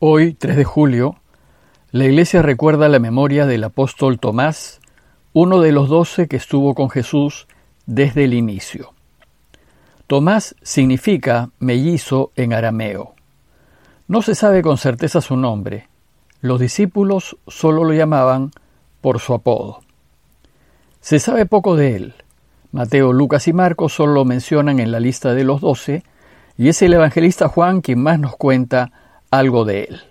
Hoy, 3 de julio, la Iglesia recuerda la memoria del apóstol Tomás, uno de los doce que estuvo con Jesús desde el inicio. Tomás significa mellizo en arameo. No se sabe con certeza su nombre. Los discípulos solo lo llamaban por su apodo. Se sabe poco de él. Mateo, Lucas y Marcos solo lo mencionan en la lista de los doce, y es el evangelista Juan quien más nos cuenta algo de él.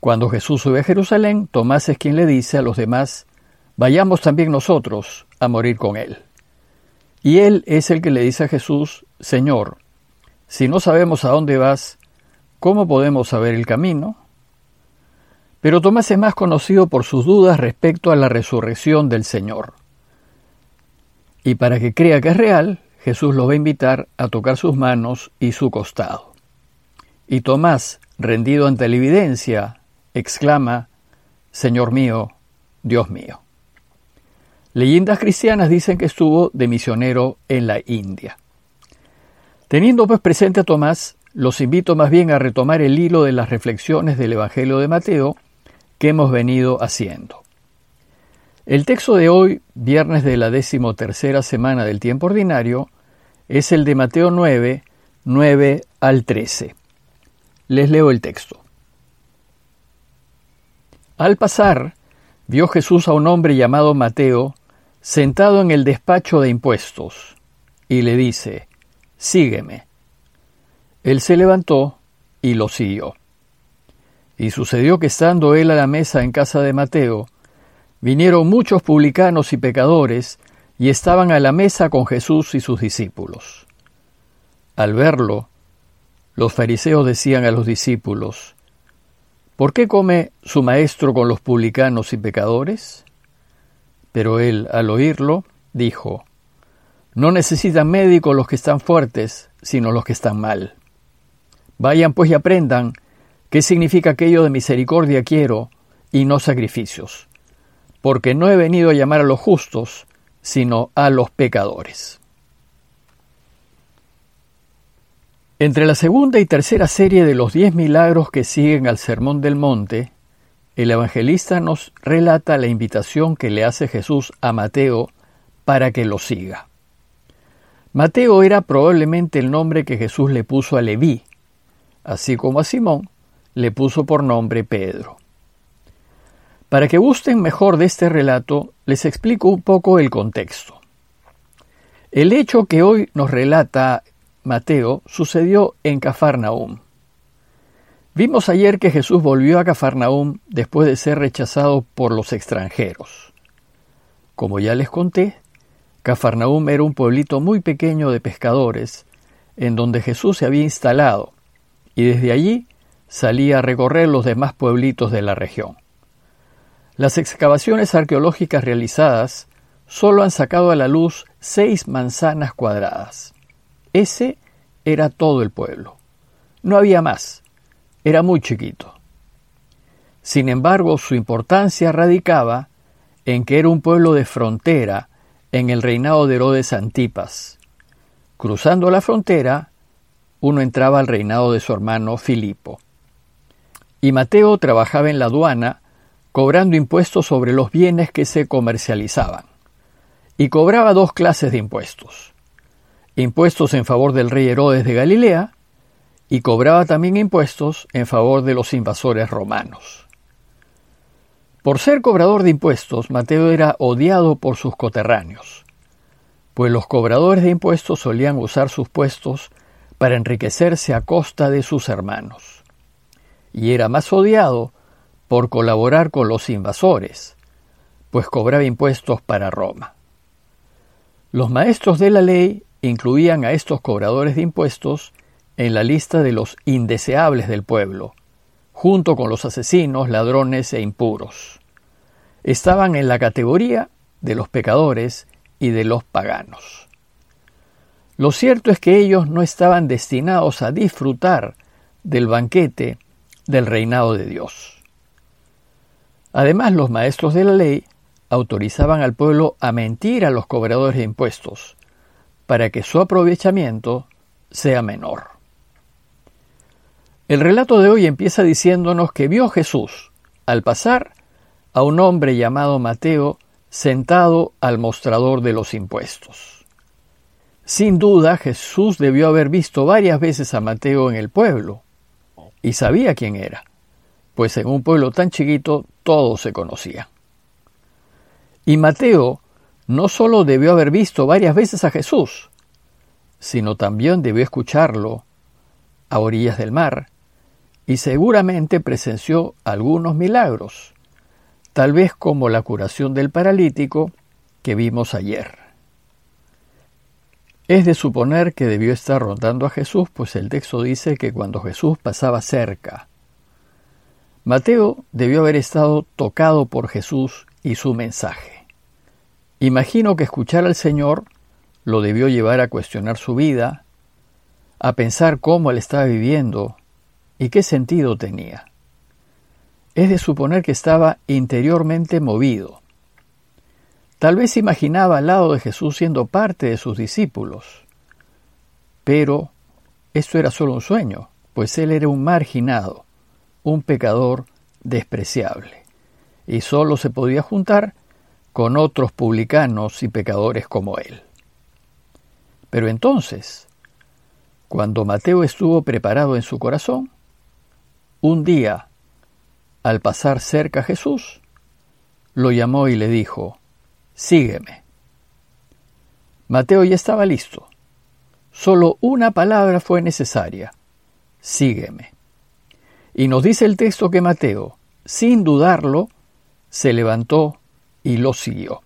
Cuando Jesús sube a Jerusalén, Tomás es quien le dice a los demás, vayamos también nosotros a morir con él. Y él es el que le dice a Jesús, Señor, si no sabemos a dónde vas, ¿cómo podemos saber el camino? Pero Tomás es más conocido por sus dudas respecto a la resurrección del Señor. Y para que crea que es real, Jesús lo va a invitar a tocar sus manos y su costado. Y Tomás, rendido ante la evidencia, exclama, Señor mío, Dios mío. Leyendas cristianas dicen que estuvo de misionero en la India. Teniendo pues presente a Tomás, los invito más bien a retomar el hilo de las reflexiones del Evangelio de Mateo que hemos venido haciendo. El texto de hoy, viernes de la decimotercera semana del tiempo ordinario, es el de Mateo 9, 9 al 13. Les leo el texto. Al pasar, vio Jesús a un hombre llamado Mateo sentado en el despacho de impuestos, y le dice, Sígueme. Él se levantó y lo siguió. Y sucedió que estando él a la mesa en casa de Mateo, vinieron muchos publicanos y pecadores, y estaban a la mesa con Jesús y sus discípulos. Al verlo, los fariseos decían a los discípulos, ¿por qué come su maestro con los publicanos y pecadores? Pero él, al oírlo, dijo, No necesitan médicos los que están fuertes, sino los que están mal. Vayan pues y aprendan qué significa aquello de misericordia quiero y no sacrificios, porque no he venido a llamar a los justos, sino a los pecadores. Entre la segunda y tercera serie de los diez milagros que siguen al Sermón del Monte, el evangelista nos relata la invitación que le hace Jesús a Mateo para que lo siga. Mateo era probablemente el nombre que Jesús le puso a Leví, así como a Simón le puso por nombre Pedro. Para que gusten mejor de este relato, les explico un poco el contexto. El hecho que hoy nos relata Mateo sucedió en Cafarnaum. Vimos ayer que Jesús volvió a Cafarnaum después de ser rechazado por los extranjeros. Como ya les conté, Cafarnaum era un pueblito muy pequeño de pescadores, en donde Jesús se había instalado, y desde allí salía a recorrer los demás pueblitos de la región. Las excavaciones arqueológicas realizadas solo han sacado a la luz seis manzanas cuadradas. Ese era todo el pueblo. No había más. Era muy chiquito. Sin embargo, su importancia radicaba en que era un pueblo de frontera en el reinado de Herodes Antipas. Cruzando la frontera, uno entraba al reinado de su hermano Filipo. Y Mateo trabajaba en la aduana, cobrando impuestos sobre los bienes que se comercializaban. Y cobraba dos clases de impuestos impuestos en favor del rey Herodes de Galilea y cobraba también impuestos en favor de los invasores romanos. Por ser cobrador de impuestos, Mateo era odiado por sus coterráneos, pues los cobradores de impuestos solían usar sus puestos para enriquecerse a costa de sus hermanos, y era más odiado por colaborar con los invasores, pues cobraba impuestos para Roma. Los maestros de la ley incluían a estos cobradores de impuestos en la lista de los indeseables del pueblo, junto con los asesinos, ladrones e impuros. Estaban en la categoría de los pecadores y de los paganos. Lo cierto es que ellos no estaban destinados a disfrutar del banquete del reinado de Dios. Además, los maestros de la ley autorizaban al pueblo a mentir a los cobradores de impuestos, para que su aprovechamiento sea menor. El relato de hoy empieza diciéndonos que vio Jesús, al pasar, a un hombre llamado Mateo sentado al mostrador de los impuestos. Sin duda Jesús debió haber visto varias veces a Mateo en el pueblo, y sabía quién era, pues en un pueblo tan chiquito todos se conocían. Y Mateo no solo debió haber visto varias veces a Jesús, sino también debió escucharlo a orillas del mar, y seguramente presenció algunos milagros, tal vez como la curación del paralítico que vimos ayer. Es de suponer que debió estar rondando a Jesús, pues el texto dice que cuando Jesús pasaba cerca, Mateo debió haber estado tocado por Jesús y su mensaje. Imagino que escuchar al Señor lo debió llevar a cuestionar su vida, a pensar cómo él estaba viviendo ¿Y qué sentido tenía? Es de suponer que estaba interiormente movido. Tal vez imaginaba al lado de Jesús siendo parte de sus discípulos. Pero esto era solo un sueño, pues él era un marginado, un pecador despreciable, y solo se podía juntar con otros publicanos y pecadores como él. Pero entonces, cuando Mateo estuvo preparado en su corazón, un día, al pasar cerca a Jesús, lo llamó y le dijo, Sígueme. Mateo ya estaba listo. Solo una palabra fue necesaria, Sígueme. Y nos dice el texto que Mateo, sin dudarlo, se levantó y lo siguió.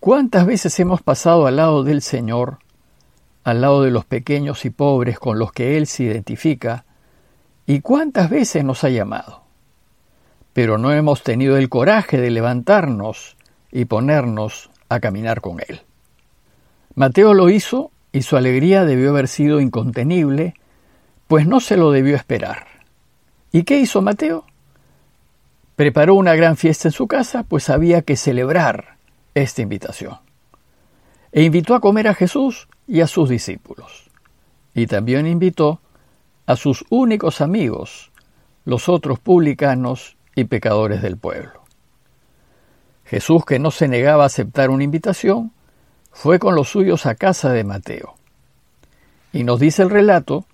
¿Cuántas veces hemos pasado al lado del Señor, al lado de los pequeños y pobres con los que Él se identifica, ¿Y cuántas veces nos ha llamado? Pero no hemos tenido el coraje de levantarnos y ponernos a caminar con Él. Mateo lo hizo y su alegría debió haber sido incontenible, pues no se lo debió esperar. ¿Y qué hizo Mateo? Preparó una gran fiesta en su casa, pues había que celebrar esta invitación. E invitó a comer a Jesús y a sus discípulos. Y también invitó a sus únicos amigos, los otros publicanos y pecadores del pueblo. Jesús, que no se negaba a aceptar una invitación, fue con los suyos a casa de Mateo. Y nos dice el relato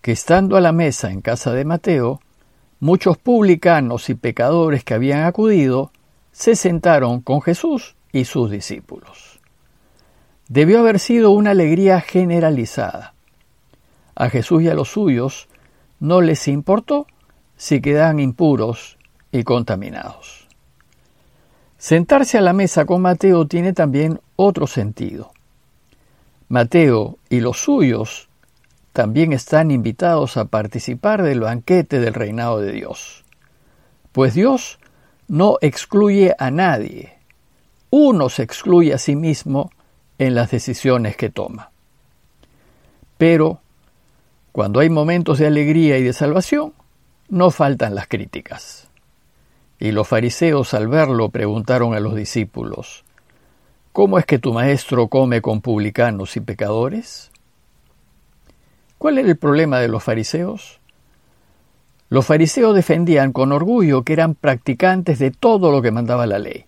que estando a la mesa en casa de Mateo, muchos publicanos y pecadores que habían acudido se sentaron con Jesús y sus discípulos. Debió haber sido una alegría generalizada. A Jesús y a los suyos no les importó si quedaban impuros y contaminados. Sentarse a la mesa con Mateo tiene también otro sentido. Mateo y los suyos también están invitados a participar del banquete del reinado de Dios. Pues Dios no excluye a nadie. Uno se excluye a sí mismo en las decisiones que toma. Pero cuando hay momentos de alegría y de salvación, no faltan las críticas. Y los fariseos al verlo preguntaron a los discípulos, ¿Cómo es que tu maestro come con publicanos y pecadores? ¿Cuál era el problema de los fariseos? Los fariseos defendían con orgullo que eran practicantes de todo lo que mandaba la ley,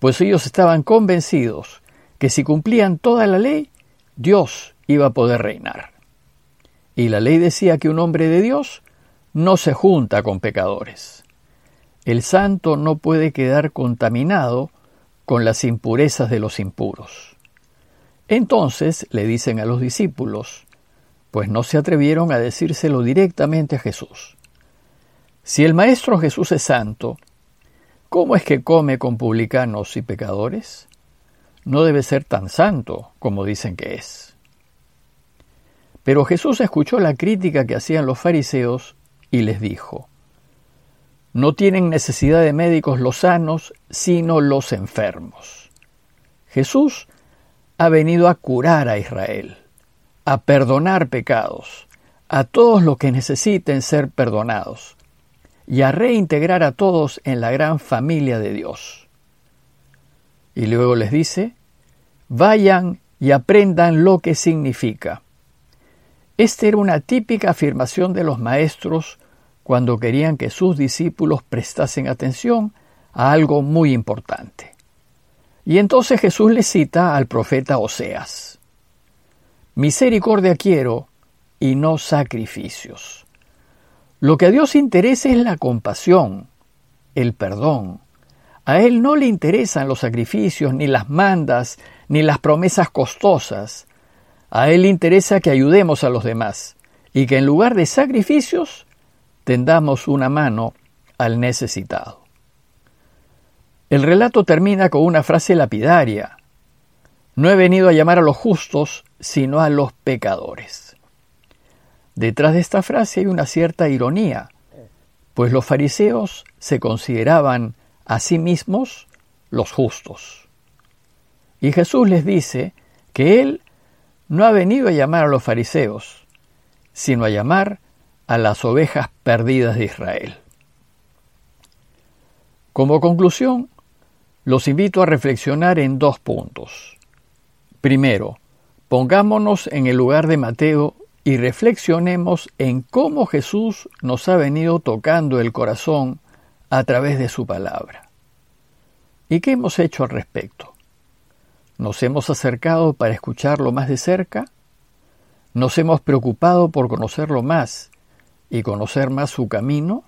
pues ellos estaban convencidos que si cumplían toda la ley, Dios iba a poder reinar. Y la ley decía que un hombre de Dios no se junta con pecadores. El santo no puede quedar contaminado con las impurezas de los impuros. Entonces le dicen a los discípulos, pues no se atrevieron a decírselo directamente a Jesús. Si el Maestro Jesús es santo, ¿cómo es que come con publicanos y pecadores? No debe ser tan santo como dicen que es. Pero Jesús escuchó la crítica que hacían los fariseos y les dijo, No tienen necesidad de médicos los sanos, sino los enfermos. Jesús ha venido a curar a Israel, a perdonar pecados, a todos los que necesiten ser perdonados, y a reintegrar a todos en la gran familia de Dios. Y luego les dice, vayan y aprendan lo que significa Esta era una típica afirmación de los maestros cuando querían que sus discípulos prestasen atención a algo muy importante. Y entonces Jesús le cita al profeta Oseas. Misericordia quiero y no sacrificios. Lo que a Dios interesa es la compasión, el perdón. A Él no le interesan los sacrificios, ni las mandas, ni las promesas costosas. A Él le interesa que ayudemos a los demás y que en lugar de sacrificios tendamos una mano al necesitado. El relato termina con una frase lapidaria. No he venido a llamar a los justos, sino a los pecadores. Detrás de esta frase hay una cierta ironía, pues los fariseos se consideraban a sí mismos los justos. Y Jesús les dice que Él no ha venido a llamar a los fariseos, sino a llamar a las ovejas perdidas de Israel. Como conclusión, los invito a reflexionar en dos puntos. Primero, pongámonos en el lugar de Mateo y reflexionemos en cómo Jesús nos ha venido tocando el corazón a través de su palabra. ¿Y qué hemos hecho al respecto? ¿Nos hemos acercado para escucharlo más de cerca? ¿Nos hemos preocupado por conocerlo más y conocer más su camino?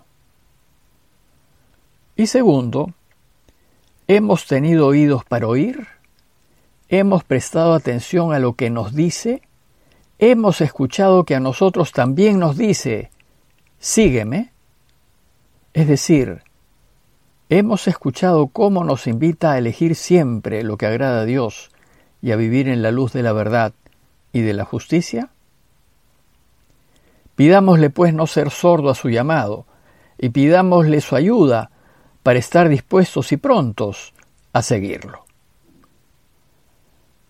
Y segundo, ¿Hemos tenido oídos para oír? ¿Hemos prestado atención a lo que nos dice? ¿Hemos escuchado que a nosotros también nos dice, sígueme? Es decir, ¿hemos escuchado cómo nos invita a elegir siempre lo que agrada a Dios y a vivir en la luz de la verdad y de la justicia? Pidámosle pues no ser sordo a su llamado, y pidámosle su ayuda para estar dispuestos y prontos a seguirlo.